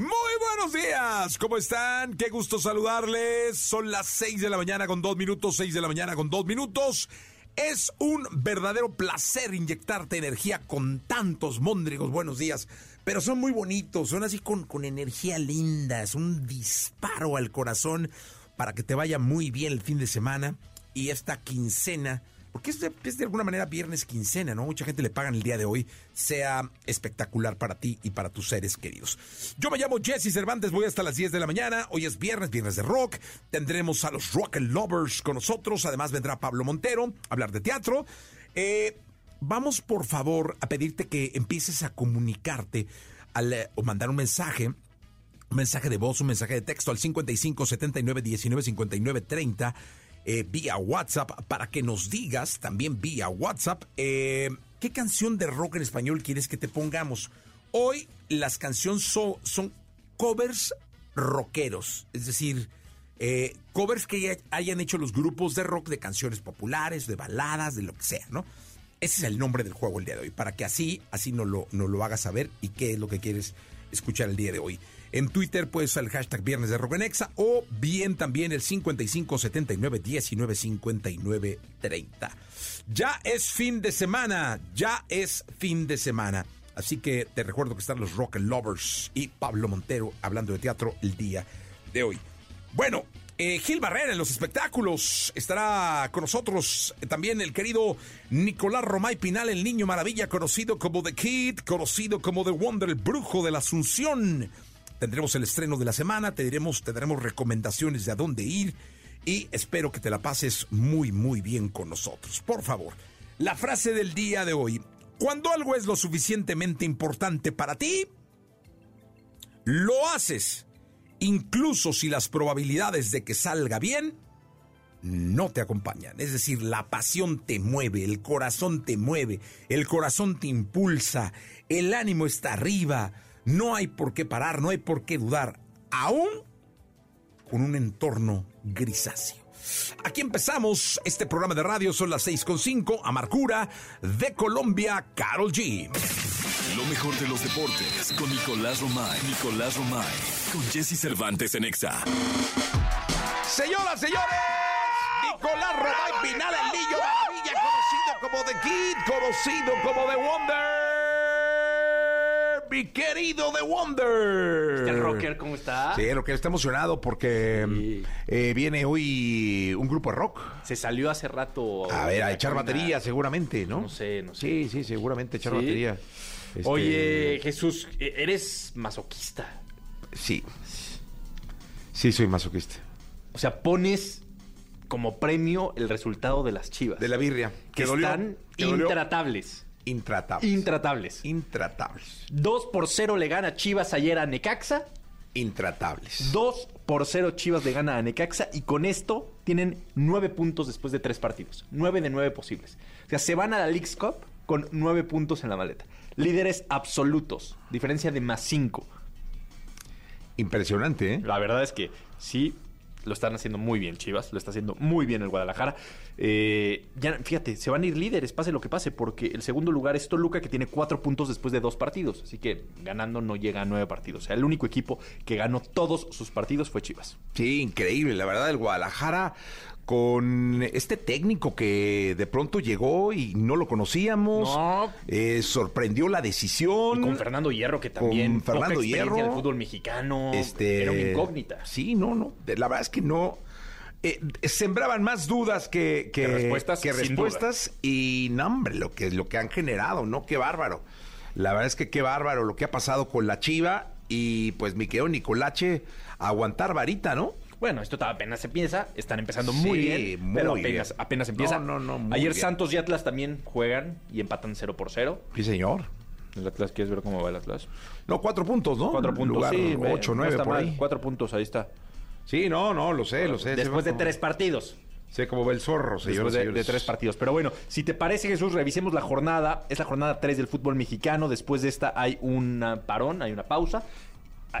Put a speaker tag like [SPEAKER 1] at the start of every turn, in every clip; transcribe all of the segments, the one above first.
[SPEAKER 1] Muy buenos días, ¿cómo están? Qué gusto saludarles. Son las 6 de la mañana con dos minutos, 6 de la mañana con dos minutos. Es un verdadero placer inyectarte energía con tantos móndrigos. Buenos días. Pero son muy bonitos, son así con, con energía linda. Es un disparo al corazón para que te vaya muy bien el fin de semana y esta quincena porque es de, es de, alguna manera viernes quincena, ¿no? Mucha gente le pagan el día de hoy, sea espectacular para ti y para tus seres queridos. Yo me llamo Jesse Cervantes, voy hasta las 10 de la mañana, hoy es viernes, viernes de rock, tendremos a los Rock and Lovers con nosotros, además vendrá Pablo Montero a hablar de teatro. Eh, vamos por favor a pedirte que empieces a comunicarte al, eh, o mandar un mensaje un mensaje de voz, un mensaje de texto al 55 79 19 59 30 eh, vía WhatsApp para que nos digas también vía WhatsApp eh, qué canción de rock en español quieres que te pongamos. Hoy las canciones son, covers rockeros, es decir, eh, covers que hayan hecho los grupos de rock de canciones populares, de baladas, de lo que sea, ¿no? Ese es el nombre del juego el día de hoy, para que así, así nos lo, nos lo hagas saber y qué es lo que quieres escuchar el día de hoy. En Twitter puedes el hashtag Viernes de Roganexa o bien también el 55 79 19 59 30. Ya es fin de semana, ya es fin de semana. Así que te recuerdo que están los Rock Lovers y Pablo Montero hablando de teatro el día de hoy. Bueno, eh, Gil Barrera en los espectáculos. Estará con nosotros también el querido Nicolás Romay Pinal, el niño maravilla, conocido como The Kid, conocido como The Wonder, el brujo de la Asunción. Tendremos el estreno de la semana, te diremos, te daremos recomendaciones de a dónde ir y espero que te la pases muy, muy bien con nosotros. Por favor, la frase del día de hoy. Cuando algo es lo suficientemente importante para ti, lo haces, incluso si las probabilidades de que salga bien no te acompañan. Es decir, la pasión te mueve, el corazón te mueve, el corazón te impulsa, el ánimo está arriba no hay por qué parar, no hay por qué dudar, aún con un entorno grisáceo. Aquí empezamos este programa de radio, son las 6.5, Amarcura, de Colombia, Carol G.
[SPEAKER 2] Lo mejor de los deportes con Nicolás Romay. Nicolás Romay, con Jesse Cervantes en Exa.
[SPEAKER 1] Señoras, señores, Nicolás Romay Pinal, el niño maravilla, conocido como The Kid, conocido como The Wonder mi querido The Wonder.
[SPEAKER 3] Este rocker, ¿cómo está?
[SPEAKER 1] Sí, rocker está emocionado porque sí. eh, viene hoy un grupo de rock.
[SPEAKER 3] Se salió hace rato.
[SPEAKER 1] A ver, a echar batería seguramente, ¿no?
[SPEAKER 3] No sé, no sé.
[SPEAKER 1] Sí, sí, seguramente echar ¿Sí? batería.
[SPEAKER 3] Este... Oye, Jesús, ¿eres masoquista?
[SPEAKER 1] Sí. Sí, soy masoquista.
[SPEAKER 3] O sea, pones como premio el resultado de las chivas.
[SPEAKER 1] De la birria.
[SPEAKER 3] Que están intratables.
[SPEAKER 1] Intratables.
[SPEAKER 3] Intratables.
[SPEAKER 1] Intratables.
[SPEAKER 3] 2 por 0 le gana Chivas ayer a Necaxa.
[SPEAKER 1] Intratables.
[SPEAKER 3] 2 por 0 Chivas le gana a Necaxa y con esto tienen 9 puntos después de 3 partidos. 9 de 9 posibles. O sea, se van a la League's Cup con 9 puntos en la maleta. Líderes absolutos. Diferencia de más 5.
[SPEAKER 1] Impresionante, ¿eh?
[SPEAKER 3] La verdad es que sí, lo están haciendo muy bien Chivas, lo está haciendo muy bien el Guadalajara. Eh, ya, fíjate, se van a ir líderes, pase lo que pase, porque el segundo lugar es Toluca, que tiene cuatro puntos después de dos partidos. Así que ganando no llega a nueve partidos. O sea, el único equipo que ganó todos sus partidos fue Chivas.
[SPEAKER 1] Sí, increíble. La verdad, el Guadalajara con este técnico que de pronto llegó y no lo conocíamos.
[SPEAKER 3] No.
[SPEAKER 1] Eh, sorprendió la decisión.
[SPEAKER 3] Y con Fernando Hierro, que también
[SPEAKER 1] Con Fernando
[SPEAKER 3] poca
[SPEAKER 1] Hierro.
[SPEAKER 3] del fútbol mexicano.
[SPEAKER 1] Este,
[SPEAKER 3] Era una incógnita.
[SPEAKER 1] Sí, no, no. La verdad es que no. eh, sembraban más dudas que, que,
[SPEAKER 3] Que respuestas,
[SPEAKER 1] que respuestas. y no, hombre, lo que, lo que han generado, ¿no? Qué bárbaro. La verdad es que qué bárbaro lo que ha pasado con la Chiva y pues mi querido Nicolache aguantar varita, ¿no?
[SPEAKER 3] Bueno, esto apenas empieza, están empezando
[SPEAKER 1] Sí,
[SPEAKER 3] muy bien,
[SPEAKER 1] muy
[SPEAKER 3] pero
[SPEAKER 1] bien.
[SPEAKER 3] apenas, apenas empieza.
[SPEAKER 1] No, no, no,
[SPEAKER 3] Ayer
[SPEAKER 1] bien.
[SPEAKER 3] Santos y Atlas también juegan y empatan 0 por 0.
[SPEAKER 1] Sí, señor.
[SPEAKER 3] ¿El Atlas quieres ver cómo va el Atlas?
[SPEAKER 1] No, cuatro puntos, ¿no?
[SPEAKER 3] Cuatro puntos,
[SPEAKER 1] Lugar
[SPEAKER 3] sí.
[SPEAKER 1] Ocho, nueve por ahí.
[SPEAKER 3] Cuatro puntos, ahí está.
[SPEAKER 1] Sí, no, no, lo sé, lo sé.
[SPEAKER 3] Después de tres partidos.
[SPEAKER 1] Sé cómo va el zorro, señores.
[SPEAKER 3] Después de, de tres partidos. Pero bueno, si te parece, Jesús, revisemos la jornada. Es la jornada 3 del fútbol mexicano. Después de esta hay un parón, hay una pausa.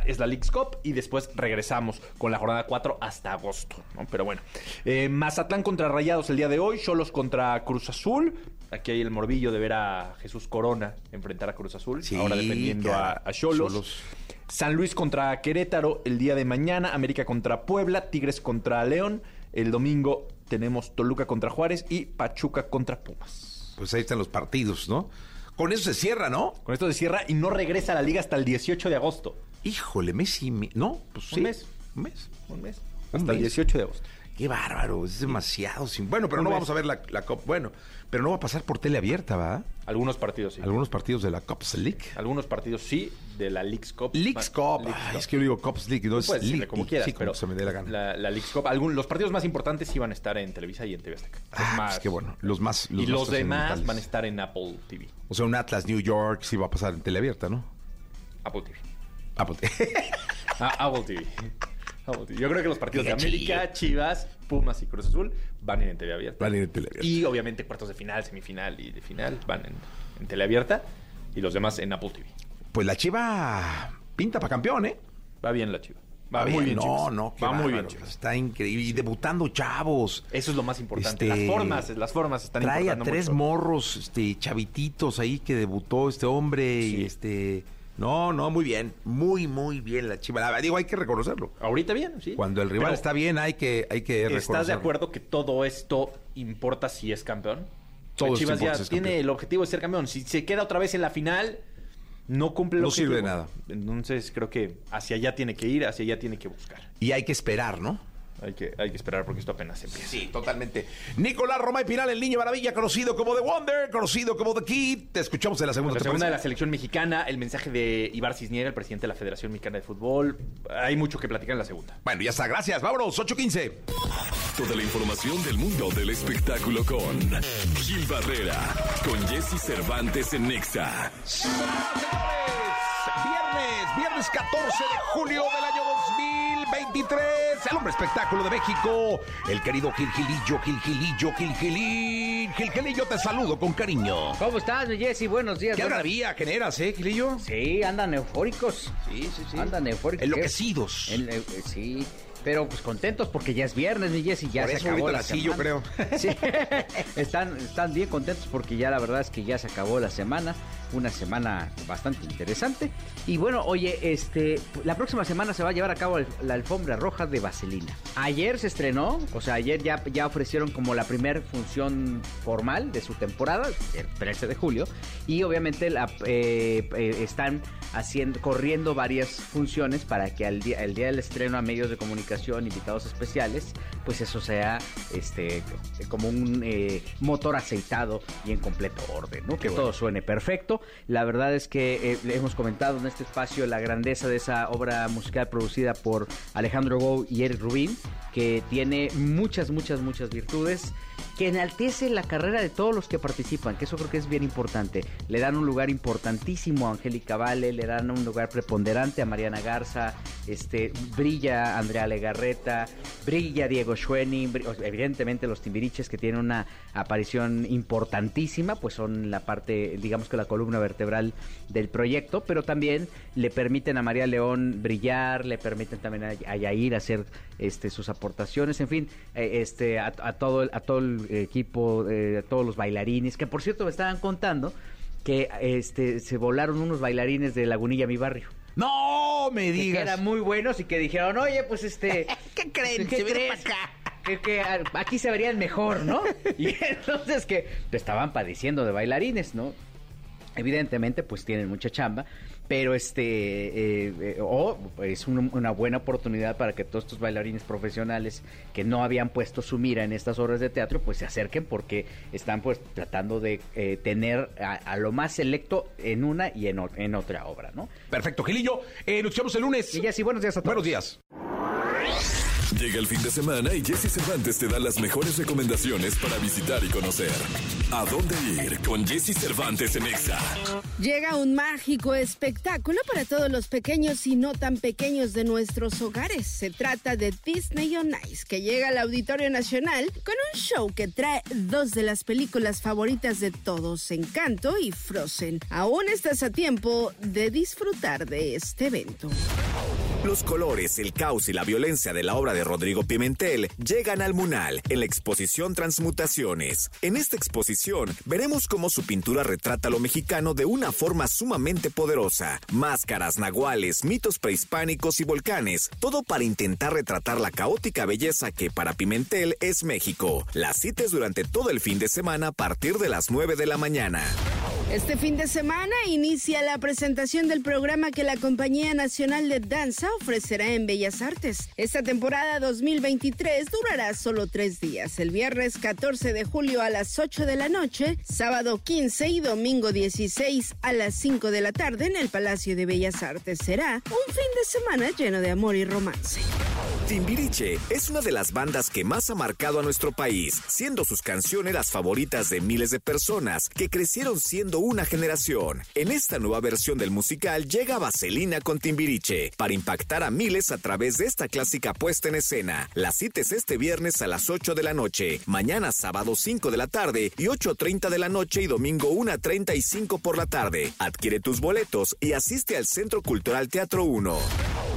[SPEAKER 3] Es la League's Cup y después regresamos con la jornada 4 hasta agosto. ¿no? Pero bueno, Eh, Mazatlán contra Rayados el día de hoy, Cholos contra Cruz Azul. Aquí hay el morbillo de ver a Jesús Corona enfrentar a Cruz Azul,
[SPEAKER 1] Sí,
[SPEAKER 3] ahora defendiendo a, Cholos. San Luis contra Querétaro el día de mañana, América contra Puebla, Tigres contra León. El domingo tenemos Toluca contra Juárez y Pachuca contra Pumas.
[SPEAKER 1] Pues ahí están los partidos, ¿no? Con eso se cierra, ¿no?
[SPEAKER 3] Con esto se cierra y no regresa a la liga hasta el 18 de agosto.
[SPEAKER 1] Híjole, Messi, mi- ¿no? Pues
[SPEAKER 3] Un
[SPEAKER 1] sí.
[SPEAKER 3] mes.
[SPEAKER 1] Un mes.
[SPEAKER 3] Un mes.
[SPEAKER 1] Un
[SPEAKER 3] Hasta el
[SPEAKER 1] mes.
[SPEAKER 3] 18 de agosto.
[SPEAKER 1] Qué bárbaro, es demasiado. sin- Bueno, pero
[SPEAKER 3] Un
[SPEAKER 1] no
[SPEAKER 3] mes.
[SPEAKER 1] vamos a ver la, la Copa. Bueno, pero no va a pasar por tele abierta, ¿va?
[SPEAKER 3] Algunos partidos sí.
[SPEAKER 1] Algunos partidos de la Cops League.
[SPEAKER 3] Algunos partidos sí, de la League's Cup.
[SPEAKER 1] Leagues Cup.
[SPEAKER 3] League's
[SPEAKER 1] Ay,
[SPEAKER 3] Cup.
[SPEAKER 1] es que yo digo Cops League, no es
[SPEAKER 3] decirle
[SPEAKER 1] League.
[SPEAKER 3] como quieras,
[SPEAKER 1] sí, como
[SPEAKER 3] pero
[SPEAKER 1] se me dé la gana.
[SPEAKER 3] La, la League's Cup, algún- los partidos más importantes sí van a estar en Televisa y en TV Azteca. Los
[SPEAKER 1] Ah,
[SPEAKER 3] más-
[SPEAKER 1] pues qué bueno. Los más.
[SPEAKER 3] y los demás van a estar en Apple TV.
[SPEAKER 1] O sea, un Atlas New York sí va a pasar en tele abierta, ¿no?
[SPEAKER 3] Apple TV.
[SPEAKER 1] Ah, pues-
[SPEAKER 3] Ah, Apple TV. Apple TV. Yo creo que los partidos de América, Chivas, Pumas y Cruz Azul van en TV abierta.
[SPEAKER 1] Van en tele abierta.
[SPEAKER 3] Y obviamente cuartos de final, semifinal y de final van en, en tele abierta. Y los demás en Apple TV.
[SPEAKER 1] Pues la Chiva pinta para campeón, ¿eh?
[SPEAKER 3] Va bien la Chiva. Va muy bien,
[SPEAKER 1] no, no,
[SPEAKER 3] Va muy bien.
[SPEAKER 1] Está increíble. Y debutando chavos.
[SPEAKER 3] Eso es lo más importante.
[SPEAKER 1] Este,
[SPEAKER 3] Las formas, las formas están
[SPEAKER 1] Trae a tres
[SPEAKER 3] mucho.
[SPEAKER 1] morros, este, chavititos ahí que debutó este hombre y este. No, no, muy bien. Muy, muy bien la chiva. Digo, hay que reconocerlo.
[SPEAKER 3] Ahorita bien, sí.
[SPEAKER 1] Cuando el rival
[SPEAKER 3] Pero,
[SPEAKER 1] está bien, hay que, hay que reconocerlo.
[SPEAKER 3] ¿Estás de acuerdo que todo esto importa si es campeón?
[SPEAKER 1] Todo
[SPEAKER 3] Chivas ya tiene
[SPEAKER 1] campeón.
[SPEAKER 3] el objetivo de ser campeón. Si se queda otra vez en la final, no cumple
[SPEAKER 1] No sirve de nada.
[SPEAKER 3] Entonces creo que hacia allá tiene que ir, hacia allá tiene que buscar.
[SPEAKER 1] Y hay que esperar, ¿no?
[SPEAKER 3] Hay que, hay que esperar porque esto apenas empieza.
[SPEAKER 1] Sí, totalmente. Nicolás Romay Pinal, el niño maravilla, conocido como The Wonder, conocido como The Kid. Te escuchamos en la segunda.
[SPEAKER 3] La
[SPEAKER 1] ¿te
[SPEAKER 3] segunda de la selección mexicana, el mensaje de Ibar Cisniega, el presidente de la Federación Mexicana de Fútbol. Hay mucho que platicar en la segunda.
[SPEAKER 1] Bueno, ya está. Gracias. Vámonos. 8.15.
[SPEAKER 2] Toda la información del mundo del espectáculo con Gil Barrera, con Jesse Cervantes en Nexa.
[SPEAKER 1] Viernes, viernes 14 de julio del año 2023. El hombre espectáculo de México. El querido Gil Gilillo, Gil Gilillo, Gil Gilín. Gil Gilillo, te saludo con cariño.
[SPEAKER 4] ¿Cómo estás, mi Jessy? Buenos días.
[SPEAKER 1] ¿Qué
[SPEAKER 4] buenas-
[SPEAKER 1] algarabía generas, eh, Gilillo?
[SPEAKER 4] Sí, andan eufóricos.
[SPEAKER 1] Sí, sí, sí.
[SPEAKER 4] Andan eufóricos.
[SPEAKER 1] Enloquecidos.
[SPEAKER 4] En- eh, sí, pero pues contentos porque ya es viernes, mi Jessy. Ya
[SPEAKER 1] Por
[SPEAKER 4] se
[SPEAKER 1] eso
[SPEAKER 4] acabó la
[SPEAKER 1] nací, yo
[SPEAKER 4] semana. Sí, están, están bien contentos porque ya la verdad es que ya se acabó la semana. Una semana bastante interesante. Y bueno, oye, este, la próxima semana se va a llevar a cabo el- la alfombra roja de Vaselina. Ayer se estrenó, o sea, ayer ya, ya ofrecieron como la primera función formal de su temporada, el 13 de julio. Y obviamente la, eh, eh, están haciendo, corriendo varias funciones para que al día, el día del estreno a medios de comunicación, invitados especiales, pues eso sea este como un eh, motor aceitado y en completo orden, ¿no? Que todo suene perfecto. La verdad es que eh, le hemos comentado en este espacio la grandeza de esa obra musical producida por Alejandro Gou y Eric Rubin, que tiene muchas, muchas, muchas virtudes, que enaltece la carrera de todos los que participan, que eso creo que es bien importante. Le dan un lugar importantísimo a Angélica Vale, le dan un lugar preponderante a Mariana Garza, este, brilla Andrea Legarreta, brilla Diego Schwenning, evidentemente los Timbiriches que tienen una aparición importantísima, pues son la parte, digamos que la columna vertebral del proyecto, pero también le permiten a María León brillar, le permiten también a, Yair hacer este, sus aportaciones, en fin, eh, este, a, todo, a todo el equipo, eh, todos los bailarines, que por cierto me estaban contando que este, se volaron unos bailarines de Lagunilla, mi barrio.
[SPEAKER 1] No me
[SPEAKER 4] Que
[SPEAKER 1] digas.
[SPEAKER 4] eran muy buenos y que dijeron, oye, pues este...
[SPEAKER 1] ¿Qué creen?
[SPEAKER 4] ¿Qué
[SPEAKER 1] Se viene
[SPEAKER 4] crees?
[SPEAKER 1] acá.
[SPEAKER 4] que, que aquí se verían mejor, ¿no? Y entonces que estaban padeciendo de bailarines, ¿no? Evidentemente, pues tienen mucha chamba, pero este, eh, eh, o es una buena oportunidad para que todos estos bailarines profesionales que no habían puesto su mira en estas obras de teatro, pues se acerquen porque están pues tratando de eh, tener a, lo más selecto en una y en, en otra obra, ¿no?
[SPEAKER 1] Perfecto, Gilillo, nos vemos el lunes.
[SPEAKER 4] Y ya sí, buenos días a todos.
[SPEAKER 1] Buenos días.
[SPEAKER 2] Llega el fin de semana y Jesse Cervantes te da las mejores recomendaciones para visitar y conocer. ¿A dónde ir con Jesse Cervantes en Exa?
[SPEAKER 5] Llega un mágico espectáculo para todos los pequeños y no tan pequeños de nuestros hogares. Se trata de Disney on Ice, que llega al Auditorio Nacional con un show que trae dos de las películas favoritas de todos, Encanto y Frozen. Aún estás a tiempo de disfrutar de este evento.
[SPEAKER 6] Los colores, el caos y la violencia de la obra de Rodrigo Pimentel llegan al Munal en la exposición Transmutaciones. En esta exposición veremos cómo su pintura retrata lo mexicano de una forma sumamente poderosa. Máscaras, nahuales, mitos prehispánicos y volcanes, todo para intentar retratar la caótica belleza que para Pimentel es México. La cita es durante todo el fin de semana a partir de las 9 de la mañana.
[SPEAKER 5] Este fin de semana inicia la presentación del programa que la Compañía Nacional de Danza ofrecerá en Bellas Artes. Esta temporada 2023 durará solo tres días, el viernes 14 de julio a las 8 de la noche, sábado 15 y domingo 16 a las 5 de la tarde en el Palacio de Bellas Artes. Será un fin de semana lleno de amor y romance.
[SPEAKER 6] Timbiriche es una de las bandas que más ha marcado a nuestro país, siendo sus canciones las favoritas de miles de personas que crecieron siendo una generación. En esta nueva versión del musical llega Vaselina con Timbiriche para impactar a miles a través de esta clásica puesta en escena. La cita es este viernes a las 8 de la noche, mañana sábado 5 de la tarde y 8.30 de la noche y domingo 1.35 por la tarde. Adquiere tus boletos y asiste al Centro Cultural Teatro 1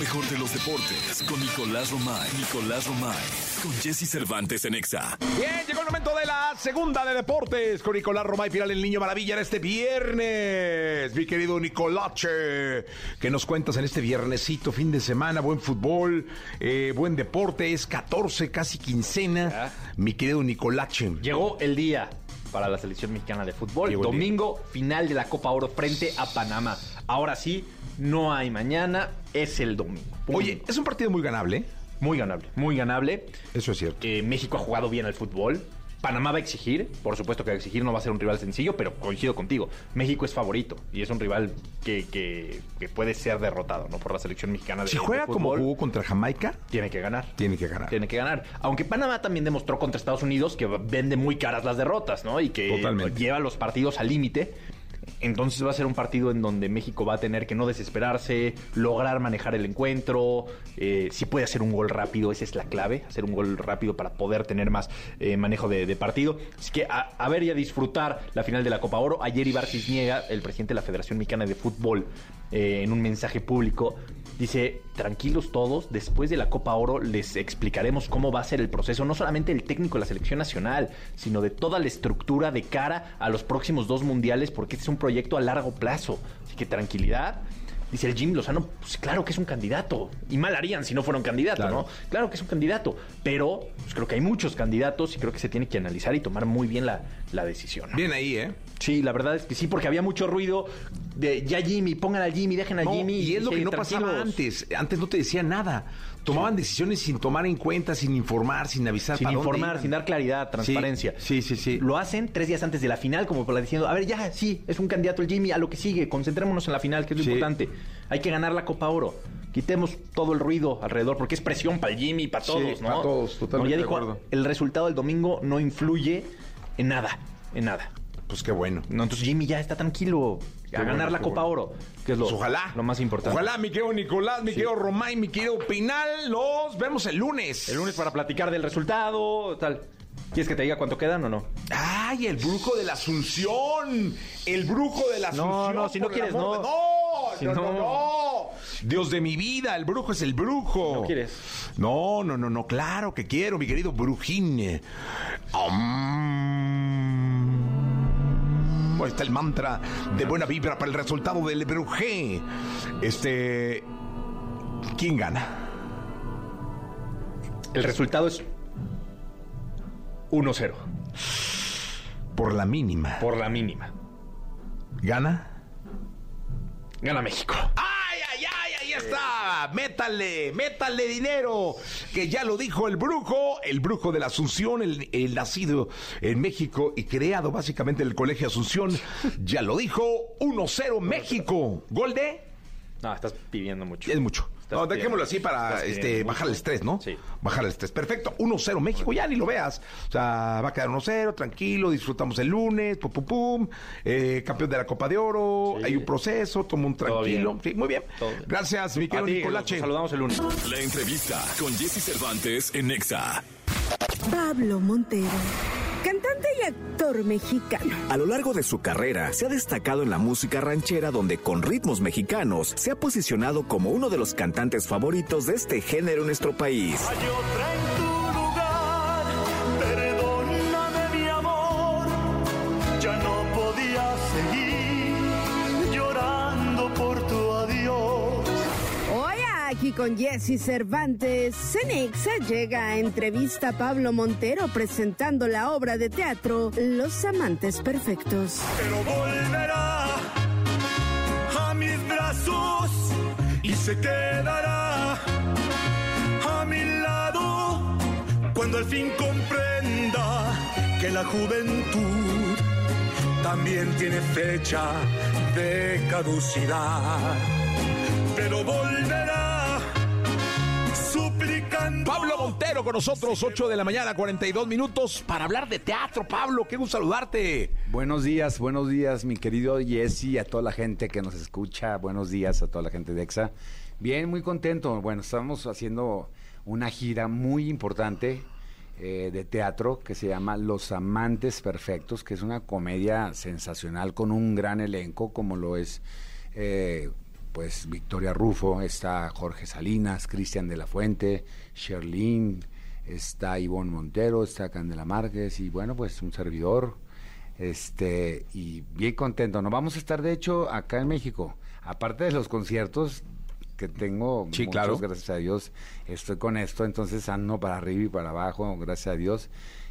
[SPEAKER 2] mejor de los deportes con Nicolás Romay. Nicolás Romay. Con Jesse Cervantes en Exa.
[SPEAKER 1] Bien, llegó el momento de la segunda de deportes con Nicolás Romay. Final el Niño Maravilla en este viernes. Mi querido Nicolache. ¿Qué nos cuentas en este viernesito, fin de semana? Buen fútbol, eh, buen deporte. Es 14, casi quincena. Mi querido Nicolache.
[SPEAKER 3] Llegó el día para la selección mexicana de fútbol. Domingo, final de la Copa Oro frente a Panamá. Ahora sí, no hay mañana, es el domingo.
[SPEAKER 1] Oye, es un partido muy ganable.
[SPEAKER 3] Muy ganable, muy ganable.
[SPEAKER 1] Eso es cierto.
[SPEAKER 3] Eh, México ha jugado bien al fútbol. Panamá va a exigir, por supuesto que va a exigir, no va a ser un rival sencillo, pero coincido contigo. México es favorito y es un rival que, que, puede ser derrotado, ¿no? Por la selección mexicana de
[SPEAKER 1] Si juega como jugó contra Jamaica,
[SPEAKER 3] tiene que ganar.
[SPEAKER 1] Tiene que ganar.
[SPEAKER 3] Tiene que ganar. Aunque Panamá también demostró contra Estados Unidos que vende muy caras las derrotas, ¿no? Y que lleva los partidos al límite. Entonces va a ser un partido en donde México va a tener que no desesperarse, lograr manejar el encuentro, eh, si puede hacer un gol rápido, esa es la clave, hacer un gol rápido para poder tener más eh, manejo de, partido. Así que a, ver y a disfrutar la final de la Copa Oro. Ayer Ibar Cisniega, el presidente de la Federación Mexicana de Fútbol, eh, en un mensaje público, Dice, tranquilos todos, después de la Copa Oro les explicaremos cómo va a ser el proceso, no solamente el técnico de la selección nacional, sino de toda la estructura de cara a los próximos dos mundiales, porque este es un proyecto a largo plazo. Así que tranquilidad. Dice el Jim Lozano, pues claro que es un candidato. Y mal harían si no fuera un candidato, ¿no? Claro que es un candidato. Pero pues, creo que hay muchos candidatos y creo que se tiene que analizar y tomar muy bien la, la decisión.
[SPEAKER 1] Bien ahí, ¿eh?
[SPEAKER 3] Sí, la verdad es que sí, porque había mucho ruido de ya Jimmy, pongan al Jimmy, dejen al Jimmy.
[SPEAKER 1] Y es lo que no pasaba antes. Antes no te decía nada. Tomaban decisiones sin tomar en cuenta, sin informar, sin avisar.
[SPEAKER 3] Sin informar, sin dar claridad, transparencia.
[SPEAKER 1] Sí, sí, sí,
[SPEAKER 3] Lo hacen tres días antes de la final, como por la diciendo, a ver, ya, sí, es un candidato el Jimmy, a lo que sigue, concentrémonos en la final, que es lo importante. Hay que ganar la Copa Oro. Quitemos todo el ruido alrededor, porque es presión para el Jimmy, para todos, ¿no?
[SPEAKER 1] Para todos, totalmente.
[SPEAKER 3] ya dijo, el resultado del domingo no influye en nada, en nada.
[SPEAKER 1] Pues qué bueno.
[SPEAKER 3] No, entonces Jimmy ya está tranquilo a ganar la Copa Oro, que es lo,
[SPEAKER 1] pues ojalá.
[SPEAKER 3] lo más importante.
[SPEAKER 1] Ojalá, mi querido Nicolás, mi querido Romay, mi querido Pinal, los vemos el lunes.
[SPEAKER 3] El lunes para platicar del resultado, tal. ¿Quieres que te diga cuánto quedan o no?
[SPEAKER 1] ¡Ay, el brujo de la Asunción! El brujo de la Asunción.
[SPEAKER 3] No, no, si no quieres, no.
[SPEAKER 1] No, no, no, Dios de mi vida, el brujo es el brujo.
[SPEAKER 3] ¿No quieres?
[SPEAKER 1] No, no, no, no, claro que quiero, mi querido brujín. está el mantra de buena vibra para el resultado del Brujé. Este. ¿Quién gana?
[SPEAKER 3] El resultado es 1-0.
[SPEAKER 1] Por la mínima.
[SPEAKER 3] Por la mínima.
[SPEAKER 1] ¿Gana?
[SPEAKER 3] Gana México.
[SPEAKER 1] ¡Ay, ay, ay! Ahí está. Métale, métale dinero. Que ya lo dijo el brujo, el brujo de la Asunción, el, el nacido en México y creado básicamente en el Colegio Asunción. Ya lo dijo. 1-0 México. ¿Gol de?
[SPEAKER 3] No, estás pidiendo mucho.
[SPEAKER 1] Es mucho. No, dejémoslo así para este, bajar el estrés, ¿no?
[SPEAKER 3] Sí.
[SPEAKER 1] Bajar el estrés. Perfecto. 1-0 México, ya ni lo veas. O sea, va a quedar 1-0, tranquilo, disfrutamos el lunes, pum, pum, pum. Eh, campeón de la Copa de Oro,
[SPEAKER 3] Sí.
[SPEAKER 1] hay un proceso, tomo un
[SPEAKER 3] Todo
[SPEAKER 1] tranquilo.
[SPEAKER 3] bien.
[SPEAKER 1] Sí, muy bien.
[SPEAKER 3] Todo bien.
[SPEAKER 1] Gracias, mi querido Nicolache.
[SPEAKER 3] saludamos el lunes.
[SPEAKER 2] La entrevista con Jesse Cervantes en Nexa.
[SPEAKER 5] Pablo Montero, cantante y actor mexicano.
[SPEAKER 6] A lo largo de su carrera se ha destacado en la música ranchera donde con ritmos mexicanos se ha posicionado como uno de los cantantes favoritos de este género en nuestro país.
[SPEAKER 7] Hay otra
[SPEAKER 5] aquí con Jesse Cervantes, Cenexa llega a entrevista a Pablo Montero presentando la obra de teatro Los Amantes Perfectos.
[SPEAKER 7] Pero volverá a mis brazos y se quedará a mi lado cuando al fin comprenda que la juventud también tiene fecha de caducidad.
[SPEAKER 1] Pablo Montero con nosotros, 8 de la mañana, 42 minutos, para hablar de teatro. Pablo, qué gusto saludarte.
[SPEAKER 8] Buenos días, buenos días, mi querido Jesse, a toda la gente que nos escucha. Buenos días a toda la gente de EXA. Bien, muy contento. Bueno, estamos haciendo una gira muy importante eh, de teatro que se llama Los Amantes Perfectos, que es una comedia sensacional con un gran elenco, como lo es eh, pues Victoria Rufo, está Jorge Salinas, Cristian de la Fuente, Sherlyn, está Ivonne Montero, está Candela Márquez y bueno, pues un servidor. Este, y bien contento. Nos vamos a estar, de hecho, acá en México. Aparte de los conciertos que tengo,
[SPEAKER 1] Sí,
[SPEAKER 8] muchos,
[SPEAKER 1] claro.
[SPEAKER 8] gracias a Dios, estoy con esto, entonces ando para arriba y para abajo, gracias a Dios.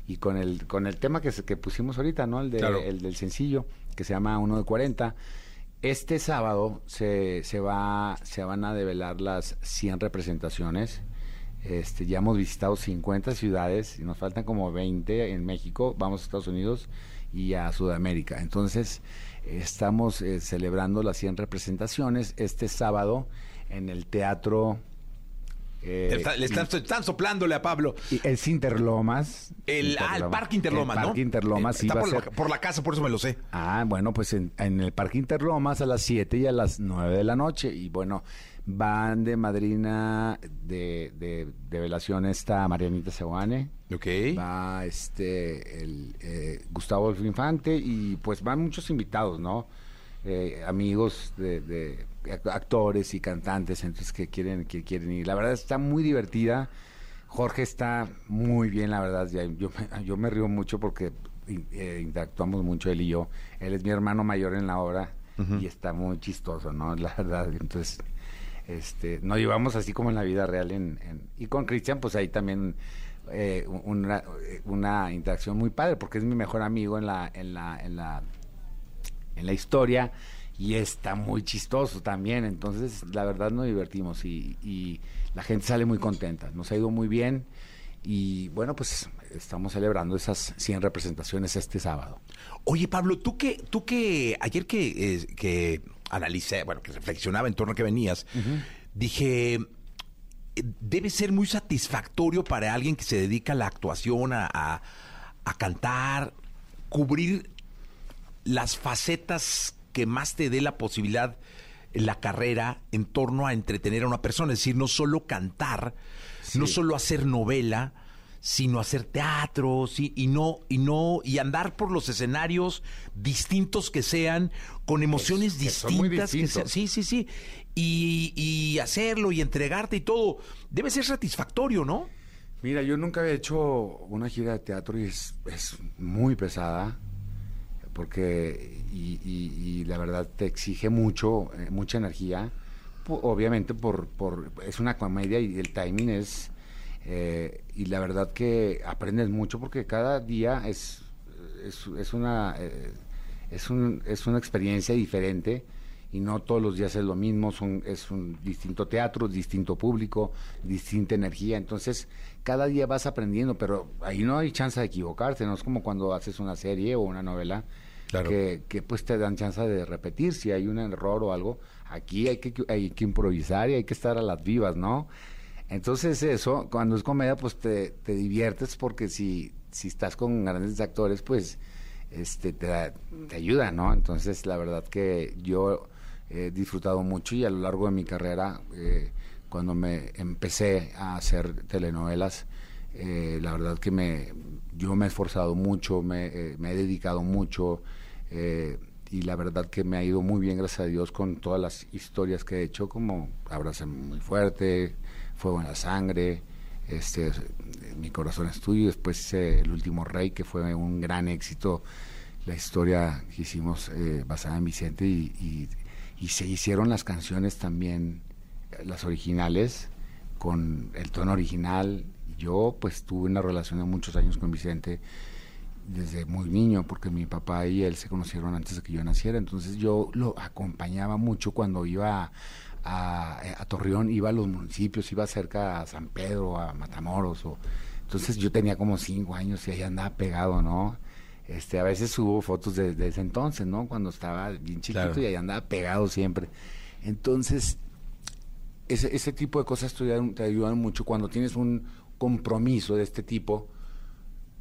[SPEAKER 8] Y con el, con el tema que, se- que pusimos ahorita, ¿no? El, de,
[SPEAKER 1] Claro.
[SPEAKER 8] el del sencillo, que se llama Uno de 40. Este sábado se, se, va, se van a develar las 100 representaciones. Este, ya hemos visitado 50 ciudades y nos faltan como 20 en México. Vamos a Estados Unidos y a Sudamérica. Entonces, estamos eh, celebrando las 100 representaciones este sábado en el Teatro. Eh,
[SPEAKER 1] le están, están soplándole a Pablo.
[SPEAKER 8] y- es Interlomas.
[SPEAKER 1] El, ah, el Parque Interlomas,
[SPEAKER 8] el
[SPEAKER 1] ¿no?
[SPEAKER 8] Parque Interlomas,
[SPEAKER 1] Eh, Está por, la,
[SPEAKER 8] ser-
[SPEAKER 1] por la casa, por eso me lo sé.
[SPEAKER 8] Ah, bueno, pues en, en el Parque Interlomas a las 7 y a las 9 de la noche. Y bueno, van de madrina de, de, de velación esta Marianita Seguane.
[SPEAKER 1] Ok.
[SPEAKER 8] Va este el eh, Gustavo Infante y pues van muchos invitados, ¿no? Eh, amigos de, actores y cantantes, entonces que quieren que quieren ir. La verdad está muy divertida. Jorge está muy bien, la verdad. Yo, me- yo me río mucho porque eh, interactuamos mucho él y yo. Él es mi hermano mayor en la obra y está muy chistoso, ¿no? La verdad. Entonces, este, nos llevamos así como en la vida real. En, en- y con Cristian, pues ahí también eh, una, una interacción muy padre porque es mi mejor amigo en la, en la, en la, en la historia y está muy chistoso también. Entonces, la verdad nos divertimos y, y la gente sale muy contenta. Nos ha ido muy bien y bueno, pues estamos celebrando esas 100 representaciones este sábado.
[SPEAKER 1] Oye, Pablo, tú que, tú que ayer que, eh, que analicé, bueno, que reflexionaba en torno a que venías, dije, eh, debe ser muy satisfactorio para alguien que se dedica a la actuación, a, a- a cantar, cubrir las facetas que más te dé la posibilidad la carrera en torno a entretener a una persona. Es decir, no solo cantar, no solo hacer novela, sino hacer teatro, sí, y no, y no, y andar por los escenarios distintos que sean, con emociones distintas. que
[SPEAKER 8] distintos.
[SPEAKER 1] sean- sí, sí, sí. Y, y hacerlo y entregarte y todo. Debe ser satisfactorio, ¿no?
[SPEAKER 8] Mira, yo nunca había hecho una gira de teatro y es, es muy pesada porque y, la verdad te exige mucho, eh, mucha energía. Obviamente por, por es una comedia y el timing es Eh, y la verdad que aprendes mucho porque cada día es, es, es una, eh, es, un, es una experiencia diferente y no todos los días es lo mismo, son, es un distinto teatro, distinto público, distinta energía, entonces cada día vas aprendiendo, pero ahí no hay chance de equivocarte, no es como cuando haces una serie o una novela que, pues te dan chance de repetir si hay un error o algo, aquí hay que, hay que improvisar y hay que estar a las vivas, ¿no? Entonces eso, cuando es comedia, pues te, te diviertes porque si, si estás con grandes actores, pues este te, te ayuda, ¿no? Entonces la verdad que yo he disfrutado mucho y a lo largo de mi carrera, eh, cuando me empecé a hacer telenovelas, eh, la verdad que me, yo me he esforzado mucho, me, eh, me he dedicado mucho y la verdad que me ha ido muy bien, gracias a Dios, con todas las historias que he hecho, como Abrazo muy fuerte, Fuego en la sangre, este, Mi corazón es tuyo, después El último rey, que fue un gran éxito, la historia que hicimos basada en Vicente y y se hicieron las canciones también, las originales, con el tono original. Yo pues tuve una relación de muchos años con Vicente desde muy niño, porque mi papá y él se conocieron antes de que yo naciera, entonces yo lo acompañaba mucho cuando iba a, a, Torreón, iba a los municipios, iba cerca a San Pedro, a Matamoros, o, entonces yo tenía como cinco años y ahí andaba pegado, ¿no? Este, a veces subo fotos de, ese entonces, ¿no? Cuando estaba bien chiquito y ahí andaba pegado siempre. Entonces, ese, ese tipo de cosas te ayudan, mucho cuando tienes un compromiso de este tipo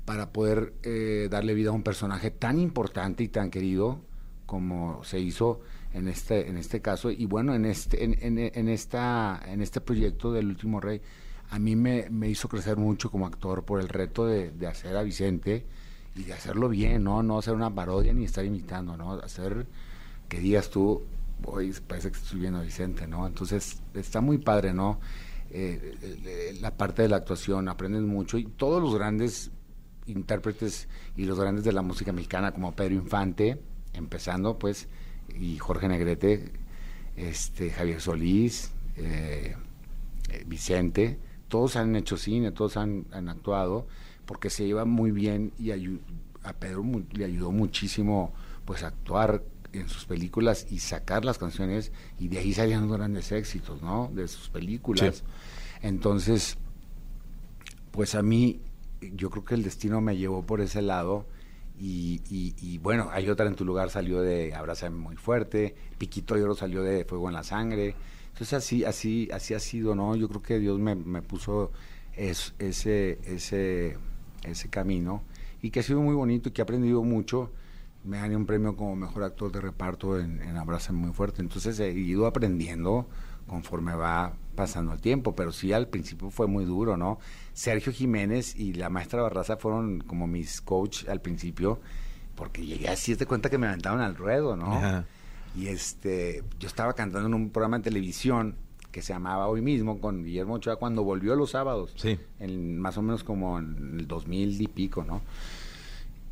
[SPEAKER 8] para poder eh, darle vida a un personaje tan importante y tan querido como se hizo en este en este caso y bueno en este en, en, esta en este proyecto del último rey a mí me, me hizo crecer mucho como actor por el reto de, hacer a Vicente y de hacerlo bien, ¿no? No hacer una parodia ni estar imitando, ¿no? Hacer que digas tú, hoy parece que estoy viendo a Vicente, ¿no? Entonces está muy padre, ¿no? Eh, eh, la parte de la actuación, aprendes mucho y todos los grandes intérpretes y los grandes de la música mexicana como Pedro Infante, empezando pues, y Jorge Negrete, este, Javier Solís, eh, Vicente, todos han hecho cine, todos han, han actuado porque se lleva muy bien y a Pedro le ayudó muchísimo pues actuar en sus películas y sacar las canciones y de ahí salían grandes éxitos, ¿no? De sus películas. Entonces, pues a mí yo creo que el destino me llevó por ese lado y, y, bueno, hay otra en tu lugar salió de Abrázame muy fuerte, Piquito de Oro salió de Fuego en la Sangre. Entonces así, así, así ha sido, ¿no? Yo creo que Dios me, me puso ese, ese ese camino y que ha sido muy bonito y que he aprendido mucho. Me gané un premio como mejor actor de reparto en, en Abraza Muy Fuerte. Entonces he ido aprendiendo conforme va pasando el tiempo, pero sí al principio fue muy duro, ¿no? Sergio Jiménez y la maestra Barraza fueron como mis coach al principio, porque llegué así, te cuenta que me aventaron al ruedo, ¿no? Y este, yo estaba cantando en un programa de televisión que se llamaba Hoy mismo con Guillermo Ochoa cuando volvió los sábados.
[SPEAKER 1] Sí.
[SPEAKER 8] En, más o menos como en el 2000 y pico, ¿no?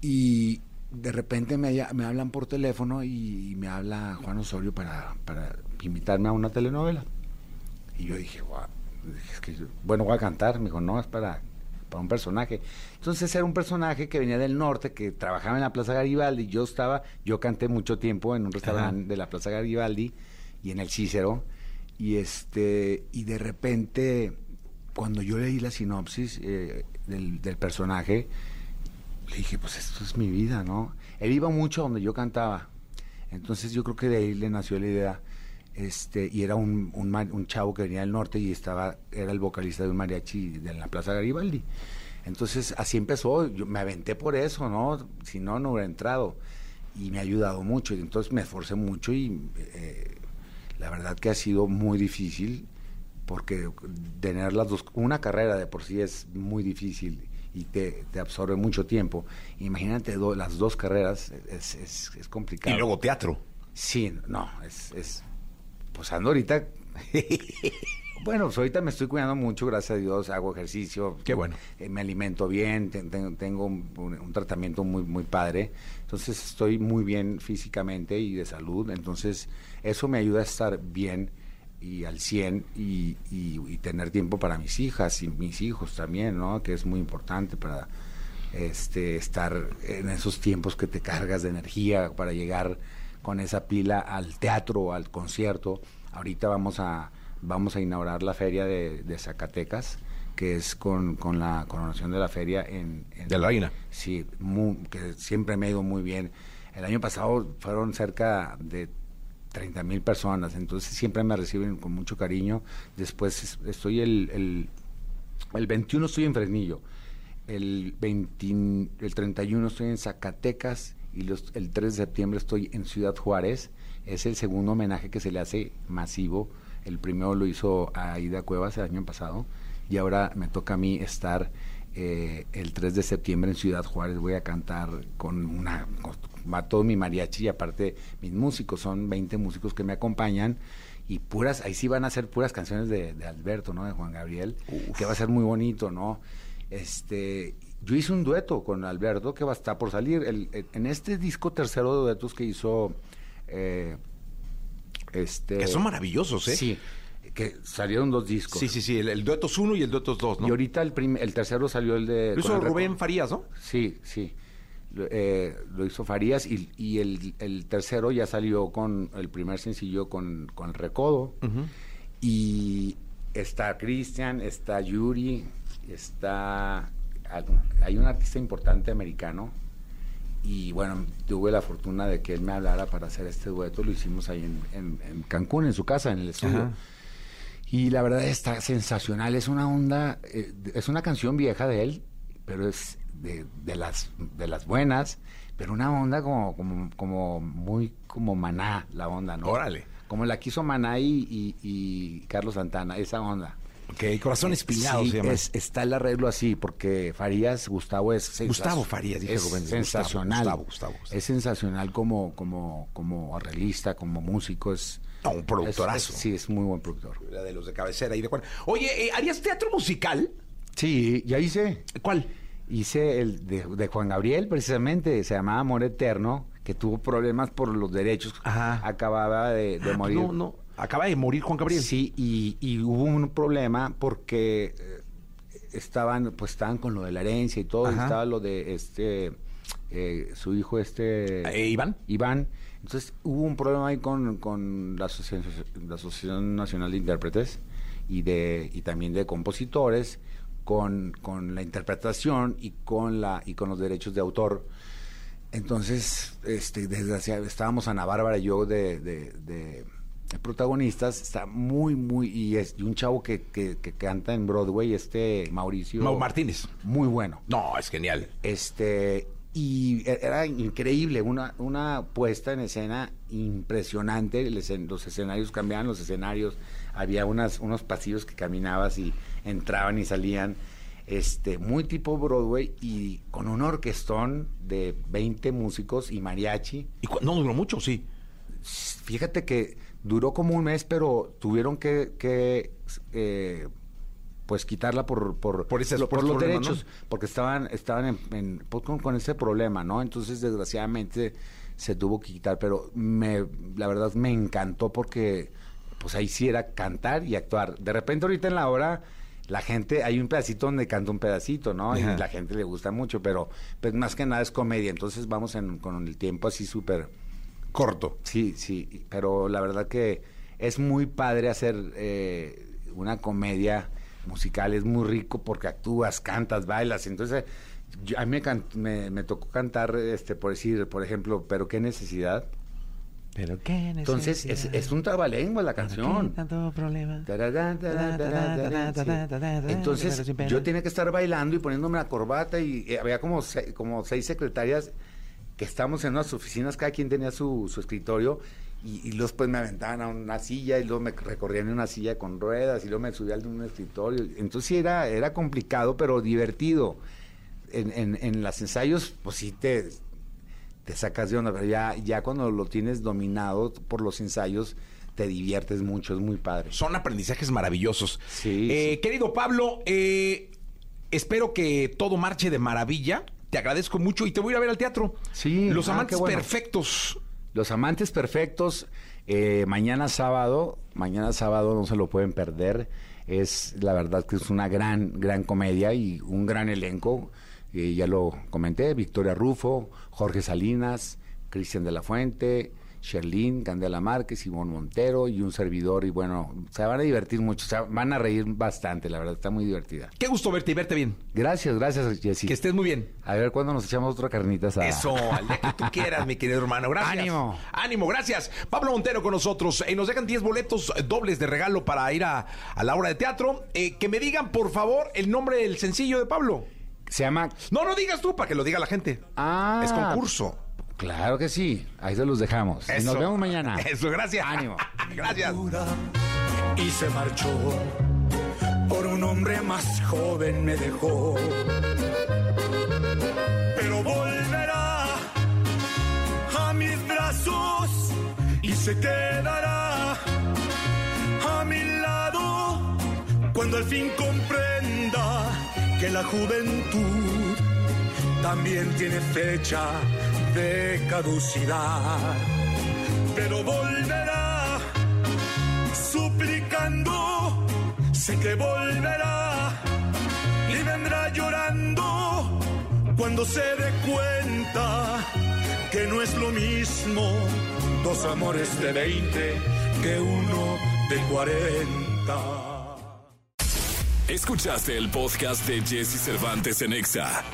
[SPEAKER 8] Y de repente me, me hablan por teléfono y, me habla Juan Osorio para, para invitarme a una telenovela. Y yo dije, bueno, voy a cantar. Me dijo, no, es para, para un personaje. Entonces era un personaje que venía del norte, que trabajaba en la Plaza Garibaldi. Yo estaba, yo canté mucho tiempo en un restaurante de la Plaza Garibaldi y en el Cícero y este y de repente cuando yo leí la sinopsis eh, del, personaje le dije pues esto es mi vida no él iba mucho donde yo cantaba entonces yo creo que de ahí le nació la idea este y era un, un, un chavo que venía del norte y estaba era el vocalista de un mariachi de la Plaza Garibaldi entonces así empezó yo me aventé por eso no si no no hubiera entrado y me ha ayudado mucho y entonces me esforcé mucho y eh, la verdad que ha sido muy difícil porque tener las dos, una carrera de por sí es muy difícil y te, absorbe mucho tiempo. Imagínate las dos carreras, es, es, complicado.
[SPEAKER 1] Y luego teatro.
[SPEAKER 8] Sí, no, es, es pues ando ahorita, bueno, pues ahorita me estoy cuidando mucho, gracias a Dios, hago ejercicio.
[SPEAKER 1] Qué bueno.
[SPEAKER 8] Eh, me alimento bien, tengo un, un, tratamiento muy, muy padre, entonces estoy muy bien físicamente y de salud, entonces eso me ayuda a estar bien y al 100 y, y- y tener tiempo para mis hijas y mis hijos también, ¿no? Que es muy importante para este estar en esos tiempos que te cargas de energía para llegar con esa pila al teatro al concierto. Ahorita vamos a vamos a inaugurar la feria de, de Zacatecas, que es con, con la coronación de la feria en, en-
[SPEAKER 1] De la reina.
[SPEAKER 8] Sí, que siempre me ha ido muy bien. El año pasado fueron cerca de 30 mil personas, entonces siempre me reciben con mucho cariño. Después es- estoy el, el, el 21 estoy en Fresnillo, el, 20 el 31 estoy en Zacatecas y los, el 3 de septiembre estoy en Ciudad Juárez. Es el segundo homenaje que se le hace masivo. El primero lo hizo a Aida Cuevas el año pasado y ahora me toca a mí estar eh, el 3 de septiembre en Ciudad Juárez. Voy a cantar con una... con- todo mi mariachi y aparte mis músicos, son 20 músicos que me acompañan y puras, ahí sí van a ser puras canciones de, de Alberto, ¿no? De Juan Gabriel, que va a ser muy bonito, ¿no? Este, yo hice un dueto con Alberto que va a estar por salir. El- el- en este disco tercero de duetos que hizo, eh, este,
[SPEAKER 1] Que son maravillosos, ¿eh?
[SPEAKER 8] Sí, que salieron dos discos.
[SPEAKER 1] Sí, sí, sí. El, el Duetos 1 y el Duetos 2, ¿no?
[SPEAKER 8] Y ahorita el, prim- el tercero salió el de...
[SPEAKER 1] Lo hizo Rubén Farías, ¿no?
[SPEAKER 8] Sí, sí. Lo, eh, lo hizo Farías y, y el, el tercero ya salió con el primer sencillo con, con el Recodo. Y está Cristian, está Yuri, está... Hay un artista importante americano y bueno, tuve la fortuna de que él me hablara para hacer este dueto. Lo hicimos ahí en, en- en Cancún, en su casa, en el estudio.
[SPEAKER 1] Ajá.
[SPEAKER 8] Y la verdad está sensacional. Es una onda, eh, es una canción vieja de él, pero es de, de las de las buenas, pero una onda como como como muy como Maná la onda, ¿no?
[SPEAKER 1] Órale.
[SPEAKER 8] Como la quiso Maná y, y- y Carlos Santana, esa onda.
[SPEAKER 1] Ok, Corazón Espinado
[SPEAKER 8] Sí,
[SPEAKER 1] se llama.
[SPEAKER 8] es- está el arreglo así, porque Farías, Gustavo es
[SPEAKER 1] Gustavo Farías, dije
[SPEAKER 8] es
[SPEAKER 1] Rubén,
[SPEAKER 8] sensacional.
[SPEAKER 1] Gustavo, Gustavo, Gustavo.
[SPEAKER 8] Es sensacional como, como, como arreglista, como músico, es...
[SPEAKER 1] No, un productorazo.
[SPEAKER 8] es- sí, es muy buen productor.
[SPEAKER 1] De los de cabecera y de cual. Oye, eh, ¿harías teatro musical?
[SPEAKER 8] Sí, ya hice.
[SPEAKER 1] ¿Cuál?
[SPEAKER 8] Hice el de, de Juan Gabriel, precisamente, se llamaba Amor Eterno, que tuvo problemas por los derechos.
[SPEAKER 1] Ajá.
[SPEAKER 8] Acababa de, de
[SPEAKER 1] Ah,
[SPEAKER 8] morir.
[SPEAKER 1] No, no. Acaba de morir Juan Gabriel.
[SPEAKER 8] Sí, y, y hubo un problema porque eh, estaban, pues estaban con lo de la herencia y todo, y estaba lo de este, eh, su hijo este...
[SPEAKER 1] Eh, ¿Iván?
[SPEAKER 8] Iván. Entonces hubo un problema ahí con, con la, Asociación, la Asociación Nacional de Intérpretes y, de, y también de compositores con, con la interpretación y con, la, y con los derechos de autor. Entonces, este, desgraciadamente, estábamos Ana Bárbara y yo de, de- de protagonistas, está muy, muy, y, es, y un chavo que, que, que canta en Broadway, este Mauricio.
[SPEAKER 1] Mau Martínez.
[SPEAKER 8] Muy bueno.
[SPEAKER 1] No, es genial.
[SPEAKER 8] Este, y e- era increíble, una, una puesta en escena impresionante. los escenarios cambiaban, los escenarios, había unas, unos pasillos que caminabas y entraban y salían. Este, muy tipo Broadway y con un orquestón de 20 músicos y mariachi.
[SPEAKER 1] ¿Y no duró mucho? Sí.
[SPEAKER 8] Fíjate que duró como un mes, pero tuvieron que, que, eh, pues quitarla por por,
[SPEAKER 1] Por ese-
[SPEAKER 8] lo-
[SPEAKER 1] por
[SPEAKER 8] los
[SPEAKER 1] problema,
[SPEAKER 8] derechos,
[SPEAKER 1] ¿no?
[SPEAKER 8] porque estaban estaban en, en- pues, con, con ese problema, ¿no? Entonces desgraciadamente se tuvo que quitar, pero me la verdad me encantó porque pues ahí sí era cantar y actuar. De repente ahorita en la hora la gente, hay un pedacito donde canta un pedacito, ¿no?
[SPEAKER 1] Ajá.
[SPEAKER 8] Y la gente le gusta mucho, pero pues más que nada es comedia, entonces vamos en, con el tiempo así súper
[SPEAKER 1] Corto.
[SPEAKER 8] Sí, sí, pero la verdad que es muy padre hacer eh, una comedia musical, es muy rico porque actúas, cantas, bailas, entonces yo- a mí me, can- me, me tocó cantar, este, por decir, por ejemplo, pero qué necesidad.
[SPEAKER 1] Pero qué
[SPEAKER 8] Entonces es, es un trabalengua la canción.
[SPEAKER 3] tanto problema?
[SPEAKER 8] Tararán, tararán, tararán, tararán, sí. Entonces yo tenía que estar bailando y poniéndome la corbata y eh, había como, como seis secretarias que estábamos en unas oficinas, cada quien tenía su, su escritorio y, y luego pues me aventaban a una silla y luego me recorrían en una silla con ruedas y luego me subía a un escritorio. Entonces sí era, era complicado pero divertido. En, en, en los ensayos pues sí te, te sacas de onda, pero ya, ya cuando lo tienes dominado por los ensayos te diviertes mucho, es muy padre.
[SPEAKER 1] Son aprendizajes maravillosos.
[SPEAKER 8] Sí,
[SPEAKER 1] Eh,
[SPEAKER 8] sí.
[SPEAKER 1] Querido Pablo, eh, espero que todo marche de maravilla. Te agradezco mucho y te voy a ir a ver al teatro.
[SPEAKER 8] Sí,
[SPEAKER 1] Los
[SPEAKER 8] ah,
[SPEAKER 1] amantes
[SPEAKER 8] bueno.
[SPEAKER 1] perfectos.
[SPEAKER 8] Los Amantes Perfectos, eh, mañana sábado, mañana sábado no se lo pueden perder. Es la verdad que es una gran, gran comedia y un gran elenco. Eh, ya lo comenté, Victoria Rufo, Jorge Salinas, Cristian de la Fuente, Sherlyn, Candela Márquez, Simón Montero y un servidor. Y bueno, se van a divertir mucho, se van a reír bastante, la verdad, está muy divertida.
[SPEAKER 1] Qué gusto verte y verte bien.
[SPEAKER 8] Gracias, gracias, Jessy.
[SPEAKER 1] Que estés muy bien.
[SPEAKER 8] A ver cuándo nos echamos otra carnita asada.
[SPEAKER 1] Eso, al día que tú quieras, mi querido hermano. Gracias.
[SPEAKER 8] Ánimo.
[SPEAKER 1] Ánimo, gracias. Pablo Montero con nosotros. Y nos dejan 10 boletos eh, dobles de regalo para ir a, a la obra de teatro. Eh, que me digan, por favor, el nombre del sencillo de Pablo.
[SPEAKER 8] Se llama...
[SPEAKER 1] No, no digas tú, para que lo diga la gente.
[SPEAKER 8] Ah.
[SPEAKER 1] Es concurso.
[SPEAKER 8] Claro que sí, ahí se los dejamos. Y
[SPEAKER 1] Eso.
[SPEAKER 8] nos vemos mañana.
[SPEAKER 1] Eso, gracias.
[SPEAKER 8] Ánimo.
[SPEAKER 1] gracias.
[SPEAKER 7] y se marchó. Por un hombre más joven me dejó. Pero volverá a mis brazos y se quedará a mi lado cuando al fin comprenda que la juventud también tiene fecha de caducidad. Pero volverá suplicando, sé que volverá y vendrá llorando cuando se dé cuenta que no es lo mismo dos amores de 20 que uno de 40.
[SPEAKER 2] Escuchaste el podcast de Jesse Cervantes en Exa.